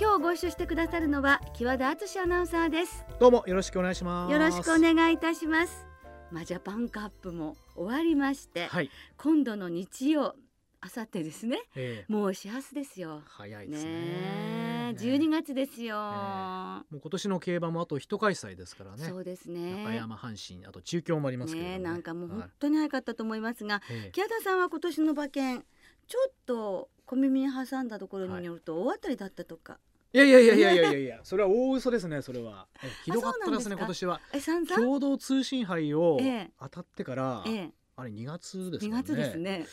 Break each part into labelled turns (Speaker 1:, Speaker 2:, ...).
Speaker 1: 今日ご一緒してくださるのは木和田敦アナウンサーです。
Speaker 2: どうもよろしくお願いします。
Speaker 1: よろしくお願いいたします。まあジャパンカップも終わりまして、
Speaker 2: はい、
Speaker 1: 今度の日曜あさってですね。
Speaker 2: えー、
Speaker 1: もう始発ですよ。
Speaker 2: 早いですね。
Speaker 1: ねえ
Speaker 2: ね
Speaker 1: 12月ですよ、
Speaker 2: もう今年の競馬もあと一開催ですからね。
Speaker 1: そうですね。
Speaker 2: 中山阪神あと中京もありますね。
Speaker 1: ねなんかもう
Speaker 2: はい。
Speaker 1: 本当に早かったと思いますが、
Speaker 2: え
Speaker 1: 木田さんは今年の馬券ちょっと小耳に挟んだところによると大当たりだったとか、
Speaker 2: えいやいやいやいやいやいやいやそれは大嘘ですねそれは。えひどかったですね今年は。共同通信杯を
Speaker 1: ええ。
Speaker 2: 当たってから、
Speaker 1: ええ。
Speaker 2: あれ2月です
Speaker 1: 2
Speaker 2: かね。
Speaker 1: 月ですね。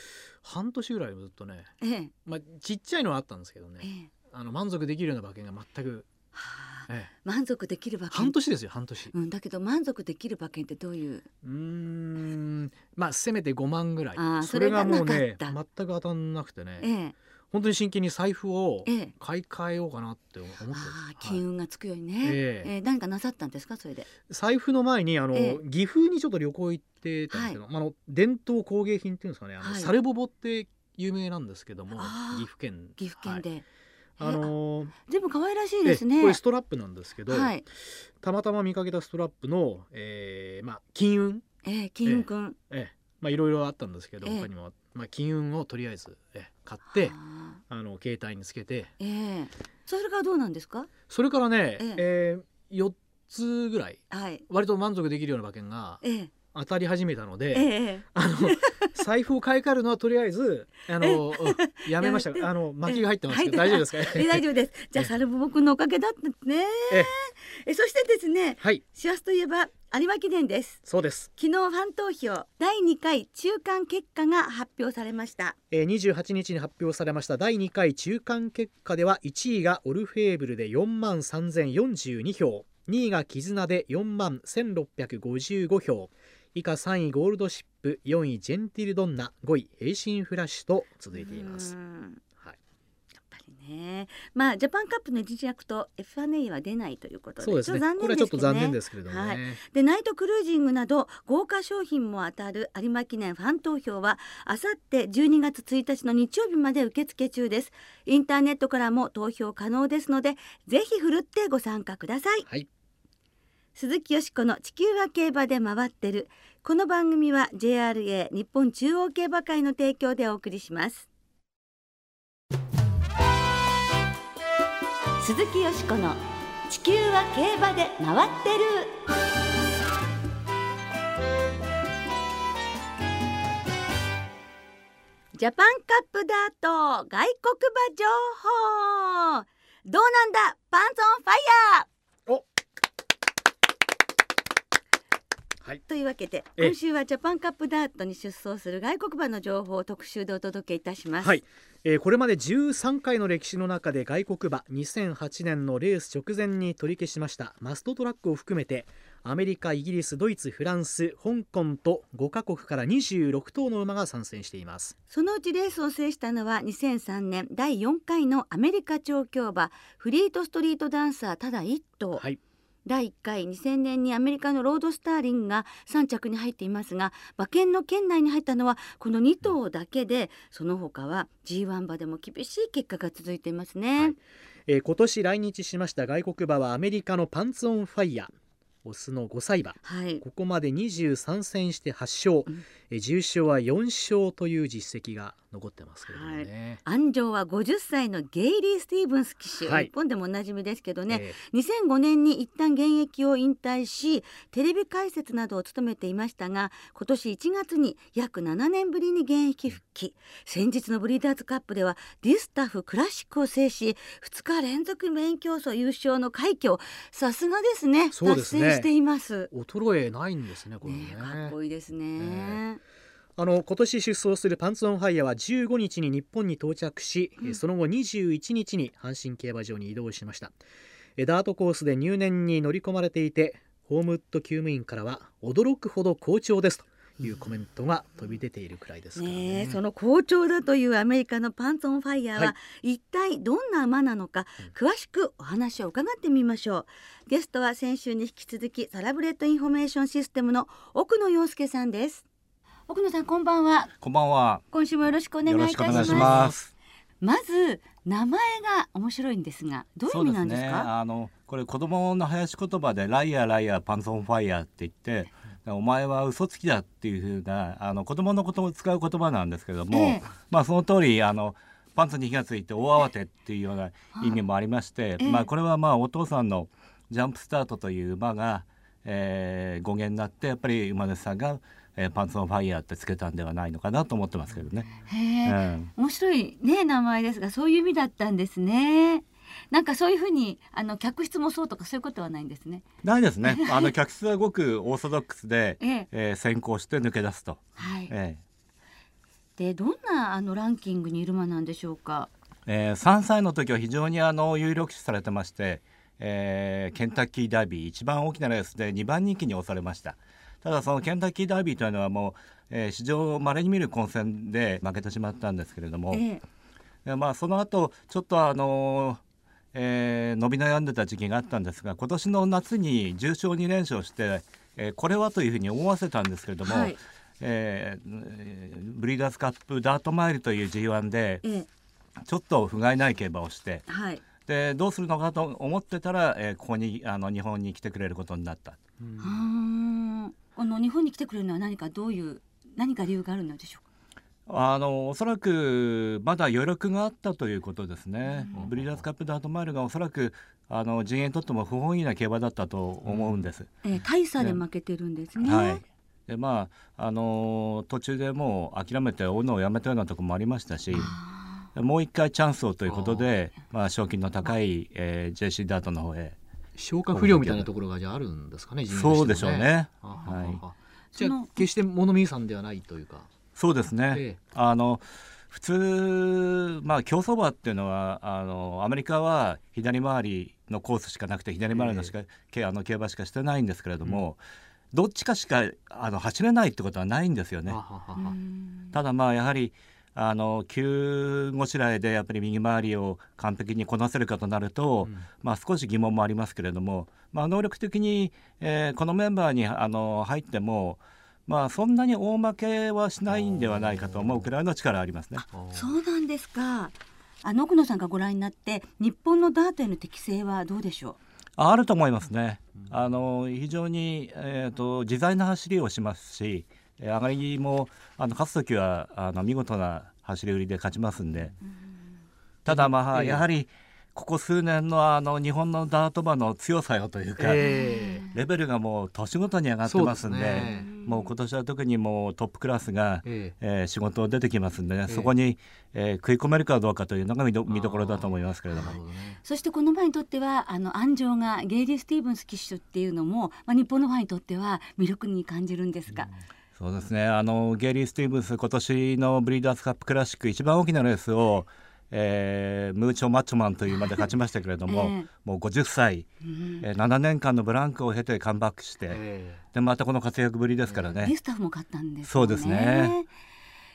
Speaker 2: 半年ぐらいずっとね
Speaker 1: ええ。
Speaker 2: まあちっちゃいのはあったんですけどね。
Speaker 1: ええ。
Speaker 2: あの満足できるような馬券が全く、
Speaker 1: はあ、
Speaker 2: ええ、
Speaker 1: 満足できる馬券？
Speaker 2: 半年ですよ半年。
Speaker 1: うん、だけど満足できる馬券ってどういう？
Speaker 2: うーん。まあせめて5万ぐらい。それがもうね全く当たんなくてね、
Speaker 1: ええ
Speaker 2: 本当に真剣に財布を
Speaker 1: ええ。
Speaker 2: 買い替えようかなって思ってるんです。
Speaker 1: ああ
Speaker 2: はい
Speaker 1: 金運がつくようにね、
Speaker 2: ええ。
Speaker 1: ええ。何かなさったんですか？それで。
Speaker 2: 財布の前にあの、
Speaker 1: え
Speaker 2: 岐阜にちょっと旅行行ってたんですけど、まああの伝統工芸品っていうんですかね。あの、
Speaker 1: はい。
Speaker 2: サルボボって有名なんですけども岐阜県。
Speaker 1: 岐阜県で、
Speaker 2: はい。あのー
Speaker 1: 全部可愛らしい
Speaker 2: え
Speaker 1: ですね。
Speaker 2: これストラップなんですけど、
Speaker 1: はい。
Speaker 2: たまたま見かけたストラップの、えーまあ、金運、
Speaker 1: ええ金運くん、
Speaker 2: ええ。まあ、いろいろあったんですけど、
Speaker 1: ええ。
Speaker 2: 他にも、まあ、金運をとりあえず、ええ買って
Speaker 1: あ
Speaker 2: あの携帯につけて。
Speaker 1: ええ。それからどうなんですか？
Speaker 2: それからね、
Speaker 1: ええ。
Speaker 2: えー、4つぐらい
Speaker 1: はい。
Speaker 2: 割と満足できるような馬券が
Speaker 1: ええ
Speaker 2: 当たり始めたので、
Speaker 1: ええ
Speaker 2: あの財布を買い替えるのはとりあえずあの、うん やめました。あの巻きが入ってますけど
Speaker 1: え
Speaker 2: 大丈夫ですか？
Speaker 1: え 大丈夫です。じゃあ
Speaker 2: ええ
Speaker 1: サルボボくんのおかげだったね。
Speaker 2: ええ。
Speaker 1: えそしてですね
Speaker 2: はい。
Speaker 1: 師走といえば有馬記念です。
Speaker 2: そうです、
Speaker 1: 昨日ファン投票第2回中間結果が発表されました。
Speaker 2: えー、28日に発表されました第2回中間結果では1位がオルフェーヴルで4万3042票2位が絆で4万1655票以下3位ゴールドシップ4位ジェンティルドンナ5位エイシンフラッシュと続いています。
Speaker 1: ね。まあジャパンカップの実力と F1A は出ないということで
Speaker 2: そうですこれはちょっと残念
Speaker 1: で
Speaker 2: ですけれどもね。
Speaker 1: はい。でナイトクルージングなど豪華商品も当たる有馬記念ファン投票はあさって12月1日の日曜日まで受付中です。インターネットからも投票可能ですのでぜひふるってご参加ください。
Speaker 2: はい
Speaker 1: 鈴木よしこの地球は競馬で回ってる。この番組は JRA 日本中央競馬会の提供でお送りします。鈴木よしこの地球は競馬で回ってる。ジャパンカップダート外国馬情報。どうなんだ？パンツオンファイヤー。
Speaker 2: はい。
Speaker 1: というわけで
Speaker 2: ええ。
Speaker 1: 今週はジャパンカップダートに出走する外国馬の情報を特集でお届けいたします。
Speaker 2: はい、えーこれまで13回の歴史の中で外国馬2008年のレース直前に取り消しましたマストトラックを含めてアメリカイギリスドイツフランス香港と5カ国から26頭の馬が参戦しています。
Speaker 1: そのうちレースを制したのは2003年第4回のアメリカ調教馬フリートストリートダンサーただ1頭、
Speaker 2: はい
Speaker 1: 第1回2000年にアメリカのロードスターリンが3着に入っていますが馬券の圏内に入ったのはこの2頭だけでその他は G1 馬でも厳しい結果が続いていますね。
Speaker 2: はいえー今年来日しました外国馬はアメリカのパンツオンファイヤオスの5歳馬。
Speaker 1: はい。
Speaker 2: ここまで23戦して8勝、
Speaker 1: うん。
Speaker 2: えー重賞は4勝という実績が残ってますけれどもね、
Speaker 1: 安城は50歳のゲイリー・スティーブンス騎手、
Speaker 2: はい。
Speaker 1: 日本でもおなじみですけどね、
Speaker 2: え
Speaker 1: 2005年に一旦現役を引退しテレビ解説などを務めていましたが今年1月に約7年ぶりに現役復帰。先日のブリーダーズカップではディスタフクラシックを制し2日連続メイン競争優勝の快挙。をさすがですね。
Speaker 2: そうですね。
Speaker 1: 達成しています。
Speaker 2: 衰えないんですねこれね。
Speaker 1: ねえかっこいいですね。
Speaker 2: あの今年出走するパンツオンファイヤーは15日に日本に到着し、
Speaker 1: うん。
Speaker 2: その後21日に阪神競馬場に移動しました。えダートコースで入念に乗り込まれていてホームウッド厩務員からは驚くほど好調ですというコメントが飛び出ているくらいですからね。
Speaker 1: ねえその好調だというアメリカのパンツオンファイヤーは、
Speaker 2: は
Speaker 1: 一体どんな馬なのか、詳しくお話を伺ってみましょう。ゲストは先週に引き続きサラブレッドインフォメーションシステムの奥野陽介さんです。奥野さんこんばんは。
Speaker 3: こんばんは。
Speaker 1: 今週もよろしくお願い
Speaker 3: よ
Speaker 1: いたします。
Speaker 3: ろしくお願いします。
Speaker 1: まず名前が面白いんですがどういう意味なんです
Speaker 3: そうね。
Speaker 1: か
Speaker 3: あのこれ子供の林言葉でライアーライアーパンツオンファイヤーって言って、お前は嘘つきだっていう風なあの子供のことを使う言葉なんですけれども、
Speaker 1: ええ。
Speaker 3: まあその通りあのパンツに火がついて大慌てっていうような意味もありまして、
Speaker 1: ええ。
Speaker 3: まあこれはまあお父さんのジャンプスタートという馬が、えー語源になってやっぱり馬主さんが、えーパンツオンファイヤーってつけたんではないのかなと思ってますけどね。
Speaker 1: へえ、
Speaker 3: うん。
Speaker 1: 面白いね名前ですがそういう意味だったんですねなんかそういうふうにあの客室もそうとかそういうことはないんですね。
Speaker 3: ないですね。あの客室はごくオーソドックスで、
Speaker 1: ええ。
Speaker 3: えー先行して抜け出すと。
Speaker 1: はい、
Speaker 3: え
Speaker 1: でどんなあのランキングにいる馬なんでしょうか？
Speaker 3: ええー3歳の時は非常にあの有力視されてまして、えーケンタッキーダービー一番大きなレースで2番人気に押されました。ただそのケンタッキーダービーというのはもう、えー史上稀に見る混戦で負けてしまったんですけれども、
Speaker 1: ええ。
Speaker 3: でまあその後ちょっとあのーえー伸び悩んでた時期があったんですが今年の夏に重賞2連勝して、えーこれはというふうに思わせたんですけれども、
Speaker 1: はい。
Speaker 3: えーえーブリーダーズカップダートマイルという G1 で
Speaker 1: ええ。
Speaker 3: ちょっと不甲斐ない競馬をして
Speaker 1: はい。
Speaker 3: でどうするのかと思ってたら、えーここにあの日本に来てくれることになった。
Speaker 2: うん。
Speaker 1: はー。んこの日本に来てくれるのは何かどういう何か理由があるのでしょうか？
Speaker 3: あのおそらくまだ余力があったということですね、
Speaker 1: うん
Speaker 3: ブリーダーズカップダートマイルがおそらくあの陣営にとっても不本意な競馬だったと思うんです。
Speaker 1: ええ大差で負けてるんですね、
Speaker 3: はい。でまああの途中でもう諦めて追うのをやめたようなところもありましたし
Speaker 1: あ
Speaker 3: もう一回チャンスをということでまあ、賞金の高い、えー、JC ダートの方へ。
Speaker 2: 消化不良みたいなところがじゃああるんですかね陣営としても
Speaker 3: そうでしょうね。
Speaker 2: あは
Speaker 3: はい
Speaker 2: じゃ決して物見さんではないというか
Speaker 3: そうですね、
Speaker 2: ええ。
Speaker 3: あの普通、まあ、競走馬っていうのはあのアメリカは左回りのコースしかなくて左回りのしか、けあの競馬しかしてないんですけれども、どっちかしかあの走れないってことはないんですよね。
Speaker 2: ははは
Speaker 3: ただまあやはりあの急ごしらえでやっぱり右回りを完璧にこなせるかとなると、
Speaker 2: うん。
Speaker 3: まあ、少し疑問もありますけれども、まあ、能力的に、えーこのメンバーにあの入っても、まあ、そんなに大負けはしないんではないかと思うくらいの力ありますね。
Speaker 1: そうなんですか。あの奥野さんがご覧になって日本のダートへの適性はどうでしょ
Speaker 3: あると思いますね。あの非常に、えー、と自在な走りをしますし、えー上がりもあの勝つ時はあの見事な走り売りで勝ちますんで。ただまあ、
Speaker 2: ええ
Speaker 3: やはりここ数年のあの日本のダート馬の強さよというか、
Speaker 2: え
Speaker 1: う
Speaker 3: レベルがもう年ごとに上がってますんで
Speaker 2: そうですね
Speaker 3: もう今年は特にもうトップクラスが、
Speaker 2: え
Speaker 3: え。ー仕事出てきますんでね、
Speaker 2: え
Speaker 3: そこに、えー食い込めるかどうかというのが見ど見どころだと思いますけれども。
Speaker 2: ね。
Speaker 1: そしてこの馬にとってはあの安城がゲイリー・スティーブンス騎手っていうのも、まあ、日本のファンにとっては魅力に感じるんですが、
Speaker 3: そうですね。あのゲイリー・スティーブンス今年のブリーダーズカップクラシック一番大きなレースを、えームーチョ・マッチョマンという馬で勝ちましたけれども、
Speaker 1: ええ。
Speaker 3: もう50歳、
Speaker 1: うん。
Speaker 3: えー7年間のブランクを経てカムバックして、
Speaker 2: え
Speaker 3: でまたこの活躍ぶりですからね。
Speaker 1: リスタフも勝ったんですよね。
Speaker 3: そうですね。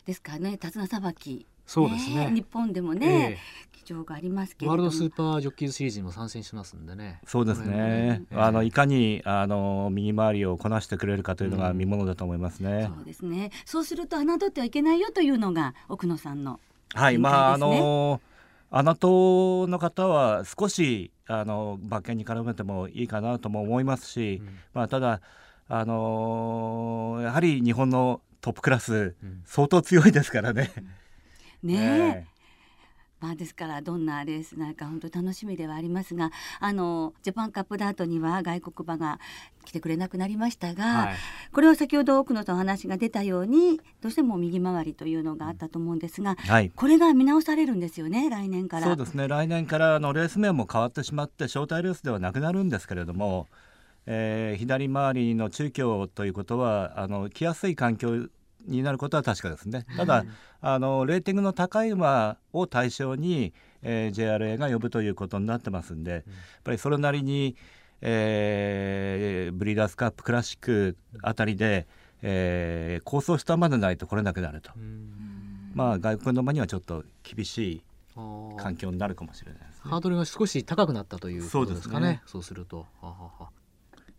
Speaker 1: ですからね手綱さばき、
Speaker 2: そうですね。
Speaker 1: 日本でも
Speaker 2: え
Speaker 1: ね、
Speaker 2: え
Speaker 1: 貴重がありますけども。
Speaker 2: ワールドスーパージョッキーズシリーズにも参戦しますんでね。
Speaker 3: そうですね。あのいかにあの右回りをこなしてくれるかというのが見ものだと思いますね。
Speaker 1: そうですね。そうすると侮ってはいけないよというのが奥野さんの
Speaker 3: はい、まああ
Speaker 1: 展開ですね。
Speaker 3: の穴党の方は少しあの馬券に絡めてもいいかなとも思いますし、
Speaker 2: うん。
Speaker 3: まあただあのやはり日本のトップクラス
Speaker 2: うん。
Speaker 3: 相当強いですからね。
Speaker 1: ねえまあですからどんなレースなのか本当に楽しみではありますがあのジャパンカップダートには外国馬が来てくれなくなりましたが、
Speaker 2: はい
Speaker 1: これは先ほど奥野とお話が出たようにどうしても右回りというのがあったと思うんですが
Speaker 3: はい。
Speaker 1: これが見直されるんですよね来年から。
Speaker 3: そうですね来年からあのレース面も変わってしまって招待レースではなくなるんですけれども、えー左回りの中京ということはあの来やすい環境になることは確かですね。ただ、あのレーティングの高い馬を対象に、えー、JRA が呼ぶということになってますんで、やっぱりそれなりに、えー、ブリーダースカップクラシックあたりで、えー、構想したまでないと来れなくなると、まあ外国の馬にはちょっと厳しい環境になるかもしれないね、
Speaker 2: ハードルが少し高くなったということですかね。そう、ね、すると。はは
Speaker 3: は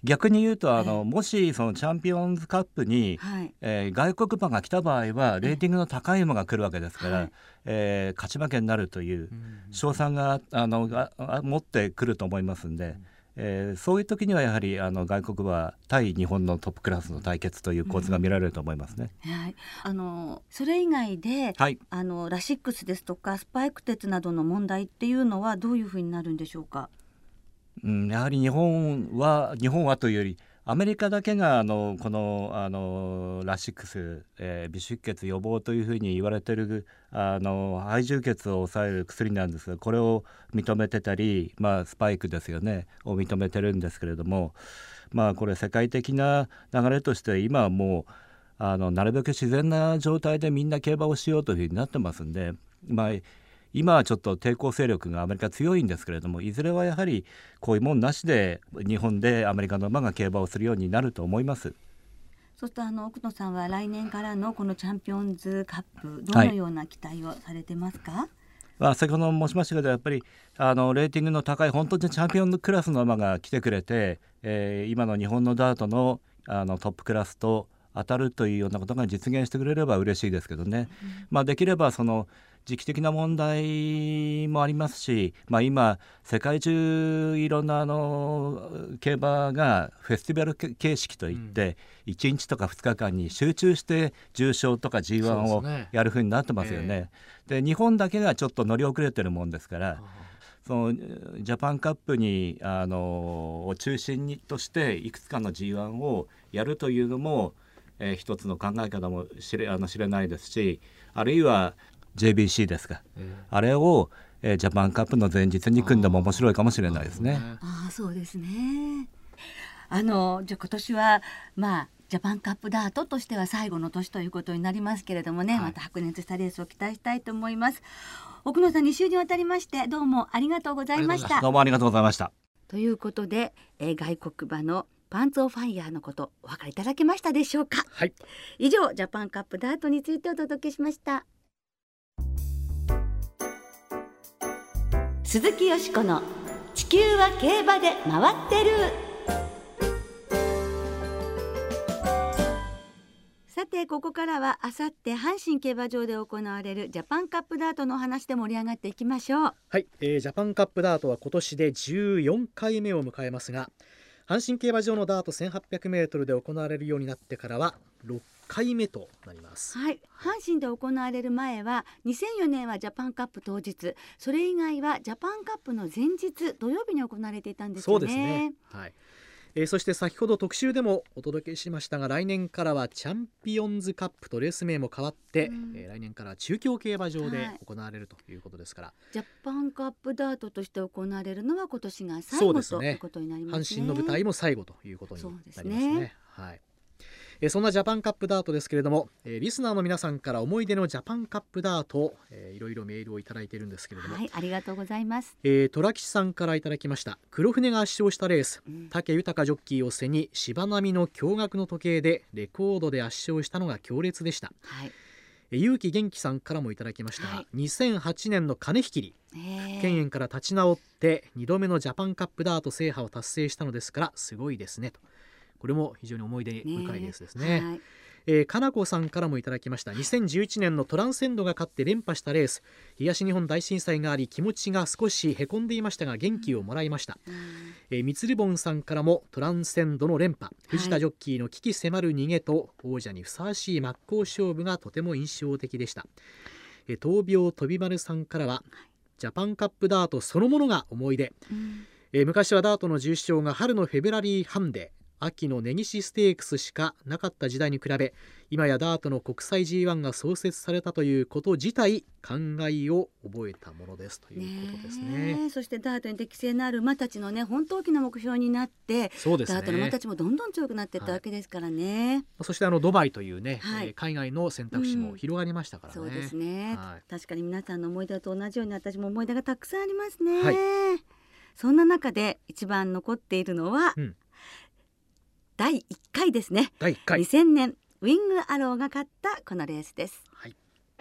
Speaker 3: 逆に言うとあの、もしそのチャンピオンズカップに、はい、えー、外国馬が来た場合はレーティングの高い馬が来るわけですから、はい、えー、勝ち負けになるという賞賛があのが持ってくると思いますんで。うんえー、そういう時にはやはりあの外国は対日本のトップクラスの対決という構図が見られると思いますね。
Speaker 1: うん、はい、あのそれ以外で、はい、あのラシックスですとかスパイク鉄などの問題っていうのはどういうふうになるんでしょうか？
Speaker 3: うん、やはり日本は日本はというよりアメリカだけがあのこのあのラシックス、えー、微出血予防というふうに言われてるあの肺充血を抑える薬なんですがこれを認めてたり、まあ、スパイクですよねを認めてるんですけれどもまあこれ世界的な流れとして今はもうあのなるべく自然な状態でみんな競馬をしようというふうになってますんで、まあ、今はちょっと抵抗勢力がアメリカ強いんですけれどもいずれはやはりこういうもんなしで日本でアメリカの馬が競馬をするようになると思います。
Speaker 1: そしてあの奥野さんは来年からのこのチャンピオンズカップどのような期待をされてますか、はい。
Speaker 3: まあ、先ほど申しましたけどやっぱりあのレーティングの高い本当にチャンピオンクラスの馬が来てくれて、えー、今の日本のダートのあのトップクラスと当たるというようなことが実現してくれれば嬉しいですけどね、うん、まあ、できればその時期的な問題もありますし、まあ、今世界中いろんなあの競馬がフェスティバル形式といって、うん、1日とか2日間に集中して重賞とか G1 をやるふうになってますよね。で、ね日本だけがちょっと乗り遅れてるもんですから。そのジャパンカップにあのを中心にとしていくつかの G1 をやるというのも、えー、一つの考え方もしれあの知れないですしあるいは JBC ですか、えー、あれを、えー、ジャパンカップの前日に組んでも面白いかもしれないですね。
Speaker 1: ああそうですね。あのじゃ今年はまあジャパンカップダートとしては最後の年ということになりますけれどもね、はい、また白熱したレースを期待したいと思います。奥野さん2週にわたりましてどうもありがとうございました。
Speaker 3: どうもありがとうございました。
Speaker 1: ということで、えー、外国馬のパンツオファイヤーのことお分かりいただけましたでしょうか、
Speaker 2: はい、
Speaker 1: 以上ジャパンカップダートについてお届けしました鈴木よしこの地球は競馬で回ってる。さてここからはあさって阪神競馬場で行われるジャパンカップダートの話で盛り上がっていきましょう。
Speaker 2: はい、えー、ジャパンカップダートは今年で14回目を迎えますが阪神競馬場のダート 1800m で行われるようになってからは6回目となります。
Speaker 1: はい、阪神で行われる前は2004年はジャパンカップ当日、それ以外はジャパンカップの前日土曜日に行われていたんですよね。そうですね。
Speaker 2: はい。えー、そして先ほど特集でもお届けしましたが来年からはチャンピオンズカップとレース名も変わって、うん、えー、来年から中京競馬場で行われるということですから、は
Speaker 1: い、ジャパンカップダートとして行われるのは今年が最後、ね、ということになります
Speaker 2: ね阪神の舞台も最後ということになりますね。すねはいえそんなジャパンカップダートですけれども、えリスナーの皆さんから思い出のジャパンカップダート、えー、いろいろメールをいただいているんですけれども、
Speaker 1: はい、ありがとうございます、
Speaker 2: えー、虎吉さんからいただきました。黒船が圧勝したレース、うん、武豊ジョッキーを背に芝並みの驚愕の時計でレコードで圧勝したのが強烈でした、はい。結城元気さんからもいただきました、はい、2008年の金引き。り県園から立ち直って2度目のジャパンカップダート制覇を達成したのですからすごいですねとこれも非常に思い出深いレースですね。ねはい。えー、かなこさんからもいただきました。2011年のトランセンドが勝って連覇したレース。東日本大震災があり気持ちが少しへこんでいましたが元気をもらいました、うん、えー、みつるぼんさんからもトランセンドの連覇。藤田ジョッキーの危機迫る逃げと王者にふさわしい真っ向勝負がとても印象的でした、えー、闘病飛び丸さんからはジャパンカップダートそのものが思い出、うん、えー、昔はダートの重賞が春のフェブラリーハンデ秋の根岸ステークスしかなかった時代に比べ今やダートの国際 G1 が創設されたということ自体考えを覚えたものですということですね。
Speaker 1: ねそしてダートに適性のある馬たちのね本当大きな目標になって
Speaker 2: そうですね。
Speaker 1: ダートの馬たちもどんどん強くなっていったわけですからね。
Speaker 2: そしてあのドバイというね、
Speaker 1: はい。
Speaker 2: えー海外の選択肢も広がりましたからね。
Speaker 1: そうですね、
Speaker 2: はい。
Speaker 1: 確かに皆さんの思い出と同じように私も思い出がたくさんありますね、
Speaker 2: はい。
Speaker 1: そんな中で一番残っているのは、
Speaker 2: うん
Speaker 1: 第1回ですね、
Speaker 2: 第1回、
Speaker 1: 2000年ウィングアローが勝ったこのレースです。
Speaker 2: はい、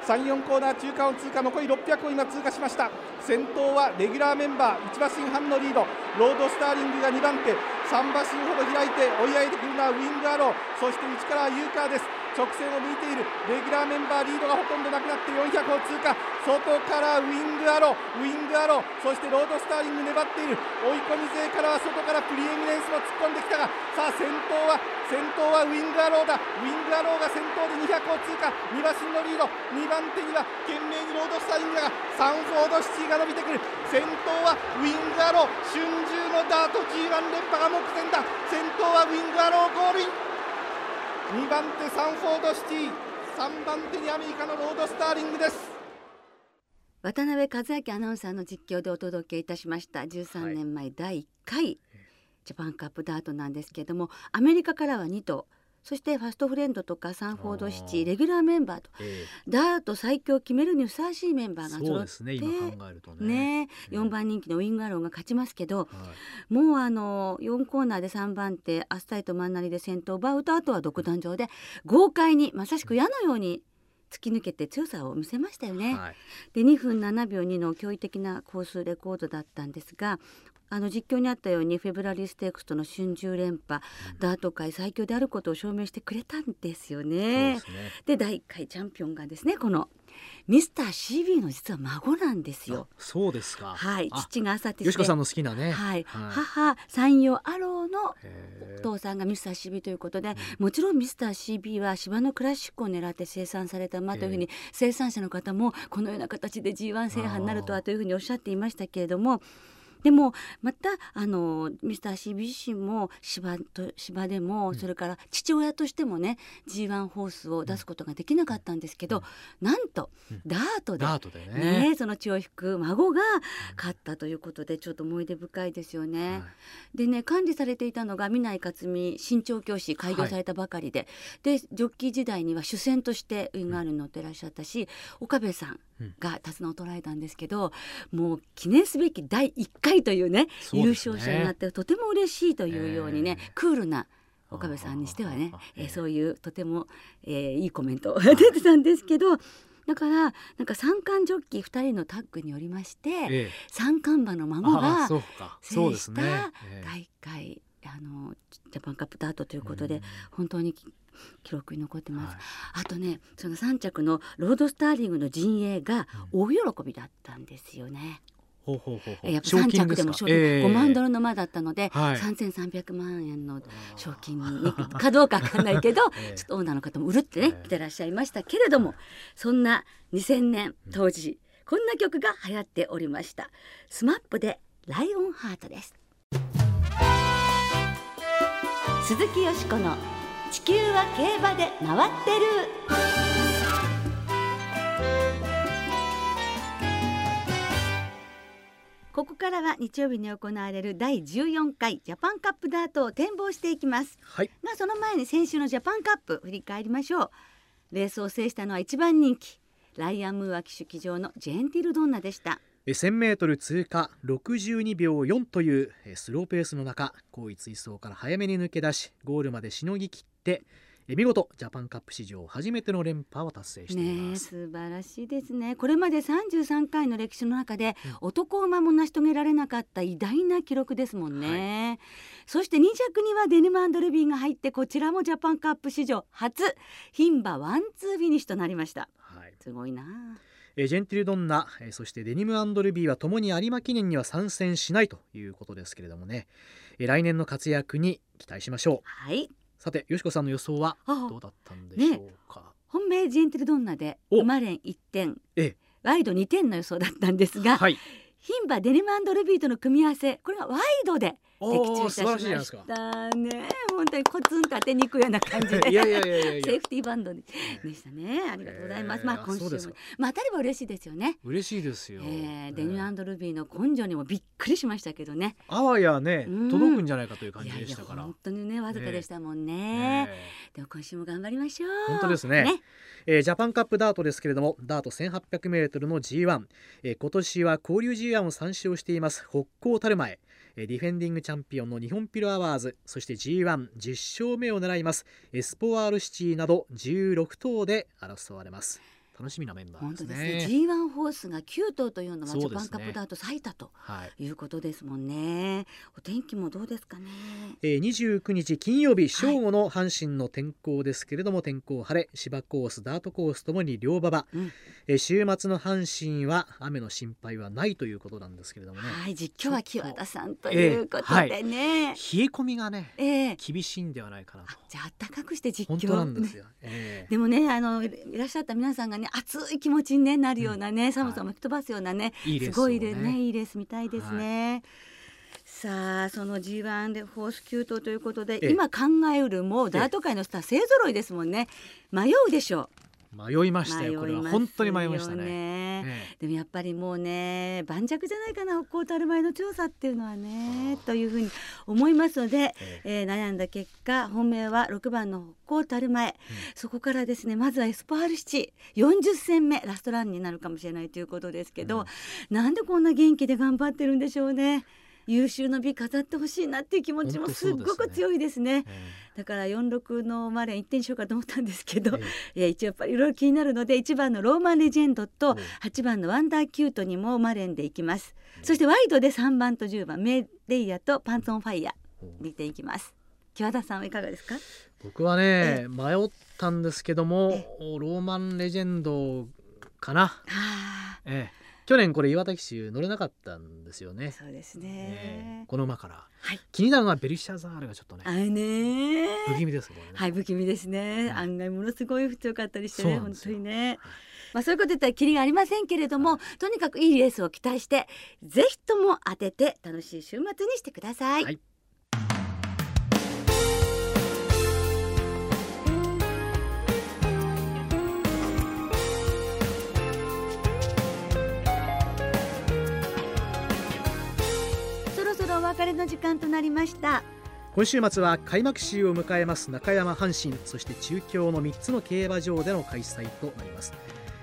Speaker 4: 3、4コーナー中間を通過残り600を今通過しました。先頭はレギュラーメンバー1馬身半のリード。ロードスターリングが2番手。3馬身ほど開いて追い上げてくるのはウィングアロー。そして内からはユーカーです直線を向いているレギュラーメンバーリードがほとんどなくなって400を通過。外からウィングアローウィングアローそしてロードスターリング粘っている。追い込み勢からは外からプリエミネンスも突っ込んできたがさあ先頭は先頭はウィングアローだ。ウィングアローが先頭で200を通過。2馬身のリード。2番手には懸命にロードスターリングだがサンフォードシティが伸びてくる。先頭はウィングアロー。春秋のダート G1 連覇が目前だ。先頭はウィングアローゴールイン。2番手サンフォードシティ3番手にアメリカのロードスターリングです。
Speaker 1: 渡辺和明アナウンサーの実況でお届けいたしました。13年前第1回ジャパンカップダートなんですけれどもアメリカからは2頭そしてファストフレンドとかサンフォードシティレギュラーメンバーと
Speaker 2: え
Speaker 1: ダート最強を決めるにふさわしいメンバー
Speaker 2: ー
Speaker 1: が揃って
Speaker 2: ねね。
Speaker 1: ね
Speaker 2: え
Speaker 1: 4番人気のウィングアローが勝ちますけど
Speaker 2: はい。
Speaker 1: もうあの4コーナーで3番手アスタイとマンナリで先頭を奪うとあとは独壇場で豪快にまさしく矢のように突き抜けて強さを見せましたよね。
Speaker 2: はい
Speaker 1: で2分7秒2の驚異的なコースレコードだったんですがあの実況にあったようにフェブラリーステークスとの春秋連覇、ダート界最強であることを証明してくれたんですよね
Speaker 2: で。すね。
Speaker 1: で第1回チャンピオンがですねこのミスター CB の実は孫なんですよ。
Speaker 2: あそうですか。
Speaker 1: はい
Speaker 2: あ
Speaker 1: 父が朝手
Speaker 2: よしこさんの好きなね。
Speaker 1: はい、
Speaker 2: はい
Speaker 1: 母山陽アローのお父さんがミスター CB ということで、もちろんミスター CB は芝のクラシックを狙って生産された馬というふうに、生産者の方もこのような形で G1 制覇になるとはというふうにおっしゃっていましたけれどもでもまたあのミスター CB 自身も芝と芝でも、それから父親としてもね G1 ホースを出すことができなかったんですけど、なんと、ダートで
Speaker 2: ダートでね。
Speaker 1: ね、その血を引く孫が勝ったということでちょっと思い出深いですよね。
Speaker 2: はい。
Speaker 1: でね管理されていたのが南井克美新調教師開業されたばかりで、でジョッキー時代には主戦としてウィンガールに乗ってらっしゃったし、岡部さんが手綱を捉えたんですけどもう記念すべき第1回というね
Speaker 2: ね
Speaker 1: 勝者になってとても嬉しいというようにね、
Speaker 2: ええ
Speaker 1: クールな岡部さんにしてはねえー
Speaker 2: ええ
Speaker 1: そういうとても、えーいいコメントが出てたんですけどだからなんか三冠ジョッキー2人のタッグによりまして、
Speaker 2: ええ
Speaker 1: 三冠馬の孫
Speaker 2: あ
Speaker 1: が制した
Speaker 2: ですね。ええ
Speaker 1: 第1回あのジャパンカップダートということで、
Speaker 2: うん
Speaker 1: 本当にき記録に残ってます、
Speaker 2: はい
Speaker 1: あとねその3着のロードスターリングの陣営が大喜びだったんですよね、
Speaker 2: ほうほうほうほう。
Speaker 1: やっぱ3着でも賞金5万ドルの馬だったので、
Speaker 2: はい。
Speaker 1: 3300万円の賞金にかどうかわかんないけど、
Speaker 2: ええ。
Speaker 1: ちょっとオーナーの方もうるってね、
Speaker 2: ええ
Speaker 1: 来てらっしゃいましたけれどもそんな2000年当時、こんな曲が流行っておりました。 SMAPでらいおんハートです。鈴木よしこの地球は競馬で回ってるここからは日曜日に行われる第14回ジャパンカップダートを展望していきます。
Speaker 2: はい。
Speaker 1: がその前に先週のジャパンカップ振り返りましょう。レースを制したのは一番人気ライアン・ムーア騎手騎乗のジェンティルドンナでした。
Speaker 2: え 1000m 通過62秒4というえスローペースの中後位追走から早めに抜け出しゴールまでしのぎきってえ見事ジャパンカップ史上初めての連覇を達成しています、
Speaker 1: 素晴らしいですね。これまで33回の歴史の中で、男馬も成し遂げられなかった偉大な記録ですもんね、そして2着にはデニムアンドルビーが入ってこちらもジャパンカップ史上初牝馬ワンツーフィニッシュとなりました。
Speaker 2: はい。
Speaker 1: すごいなあ。
Speaker 2: えジェンティルドンナえそしてデニムアンドルビーはともに有馬記念には参戦しないということですけれどもね。え来年の活躍に期待しましょう。
Speaker 1: はい
Speaker 2: さてよしこさんの予想は
Speaker 1: あ
Speaker 2: どうだったんでしょうか、
Speaker 1: 本命ジェンティルドンナで
Speaker 2: お。
Speaker 1: 馬連1点。
Speaker 2: ええ。
Speaker 1: ワイド2点の予想だったんですが、
Speaker 2: はい。
Speaker 1: 牝馬デニムアンドルビーとの組み合わせこれがワイドで的中いたしました。ね本当にコツンと当てに行くような感じで。
Speaker 2: いやいやいやいや。
Speaker 1: セーフティーバンドでしたね。ありがとうございます、
Speaker 2: えー
Speaker 1: まあ今週もまあ当たれば嬉しいですよね。
Speaker 2: 嬉しいですよ、
Speaker 1: えー、デニムアンドルビーの根性にもびっくりしましたけどね。
Speaker 2: あわやね
Speaker 1: うん。
Speaker 2: 届くんじゃないかという感じでしたから。
Speaker 1: 本当にねわずかでしたもんね、
Speaker 2: え。
Speaker 1: でも今週も頑張りましょう。
Speaker 2: 本当ですね。えージャパンカップダートですけれどもダート 1800m の G1、えー今年は交流 G1 を3勝しています。北高たる前え。ーディフェンディングチャンピオンのニホンピロアワーズそして G110 勝目を狙います。エスポワールシティなど16頭で争われます。楽しみなメンバーです
Speaker 1: 本当ですね。
Speaker 2: ね
Speaker 1: G1 ホースが9頭というのはジャパンカップダート最多と。
Speaker 2: はい。
Speaker 1: いうことですもんね。お天気もどうですかね？
Speaker 2: えー29日金曜日正午の阪神の天候ですけれども、天候晴れ芝コースダートコースともに両馬場、
Speaker 1: うん。
Speaker 2: えー週末の阪神は雨の心配はないということなんですけれどもね、
Speaker 1: はい実況は木和田さんということでね、
Speaker 2: 冷え込みがね
Speaker 1: ええ。
Speaker 2: 厳しいんではないかなと。
Speaker 1: あじゃあ暖かくして実況。
Speaker 2: 本当なんです
Speaker 1: ね
Speaker 2: よ、えー
Speaker 1: でもねあのいらっしゃった皆さんがね熱い気持ちに、ね、なるようなね、寒さも吹き飛ばすようなね、
Speaker 2: いい
Speaker 1: すごいでねいいレースみたいですね。さあその G1 でフォース9頭ということで
Speaker 2: ええ。
Speaker 1: 今考えうるもうダート界のスター勢ぞろいですもんね。迷うでしょ
Speaker 2: 迷いま
Speaker 1: う
Speaker 2: したよこれは。本当に迷いましたね。
Speaker 1: よね
Speaker 2: え。
Speaker 1: でもやっぱりもうね盤石じゃないかな北高たる前の調査っていうのはねというふうに思いますので、
Speaker 2: え
Speaker 1: え。ー悩んだ結果本命は6番の北高たる前、そこからですねまずはエスポワールシティ40戦目ラストランになるかもしれないということですけど、なんでこんな元気で頑張ってるんでしょうね。有終の美飾ってほしいなっていう気持ちもすっごく強いですね。
Speaker 2: え
Speaker 1: だから46の馬連1点にしようかと思ったんですけど、
Speaker 2: え
Speaker 1: い。や一応やっぱりいろいろ気になるので1番のローマンレジェンドと
Speaker 2: おう
Speaker 1: 8番のワンダーアキュートにも馬連でいきます。そしてワイドで3番と10番メデイヤとパンツオンファイヤー見ていきます。木和田さんはいかがですか？
Speaker 2: 僕はね迷ったんですけども
Speaker 1: え
Speaker 2: ローマンレジェンドかな、
Speaker 1: あ
Speaker 2: ええ去年これ岩田騎手乗れなかったんですよ
Speaker 1: あ、
Speaker 2: ね、
Speaker 1: そうです
Speaker 2: え
Speaker 1: ね。
Speaker 2: え。この馬から、
Speaker 1: はい。
Speaker 2: 気になるのはベルシャザールがちょっとね
Speaker 1: あれね。
Speaker 2: 不気味ですね、
Speaker 1: はい不気味ですね、
Speaker 2: うん。
Speaker 1: 案外ものすごい強かったりしてね本当にね、まあそういうこと言ったらキリがありませんけれども、とにかくいいレースを期待してぜひとも当てて楽しい週末にしてください、
Speaker 2: はい
Speaker 1: 別れの時間となりました。
Speaker 2: 今週末は開幕週を迎えます。中山阪神そして中京の3つの競馬場での開催となります。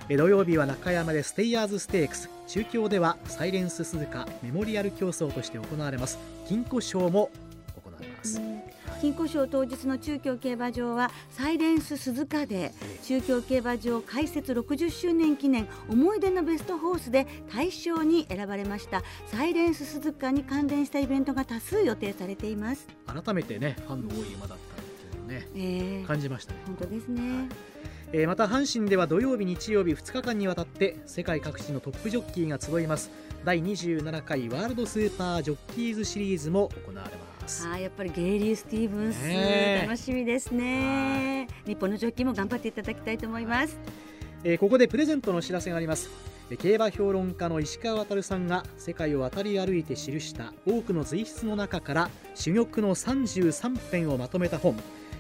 Speaker 2: 土曜日は中山でステイヤーズステークス。中京ではサイレンス鈴鹿メモリアル競争として行われます。金庫賞も行われます。
Speaker 1: 金庫賞当日の中京競馬場はサイレンス鈴鹿で中京競馬場開設60周年記念思い出のベストホースで大賞に選ばれました。サイレンス鈴鹿に関連したイベントが多数予定されています。
Speaker 2: 改めてねファンの多い馬だったっていうのをね
Speaker 1: えー、
Speaker 2: 感じましたね。
Speaker 1: 本当ですね。
Speaker 2: えーまた阪神では土曜日日曜日2日間にわたって世界各地のトップジョッキーが集います。第27回ワールドスーパージョッキーズシリーズも行われます
Speaker 1: はい、やっぱりゲイリー・スティーブンス、
Speaker 2: ねえ。
Speaker 1: 楽しみですね。日本のジョッキーも頑張っていただきたいと思います。
Speaker 2: えーここでプレゼントのお知らせがあります。えー競馬評論家の石川渉さんが世界を渡り歩いて記した多くの随筆の中から珠玉の33編をまとめた本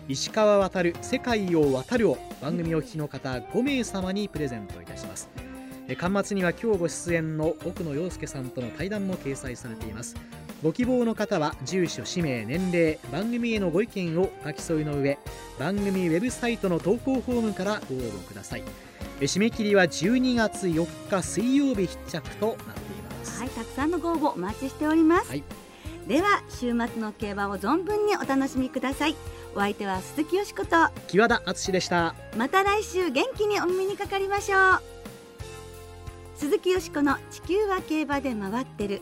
Speaker 2: 石川渡る世界を渡るを番組お聞きの方5名様にプレゼントいたします。えー巻末には今日ご出演の奥野陽介さんとの対談も掲載されていますご希望の方は住所氏名年齢番組へのご意見を書き添えの上番組ウェブサイトの投稿フォームからご応募くださいえ締め切りは12月4日水曜日必着となっています、
Speaker 1: はい、たくさんのご応募お待ちしております。
Speaker 2: はい
Speaker 1: では週末の競馬を存分にお楽しみください。お相手は鈴木よしこと。
Speaker 2: 木和田敦でした
Speaker 1: また来週元気にお耳にかかりましょう鈴木よしこの地球は競馬で回ってる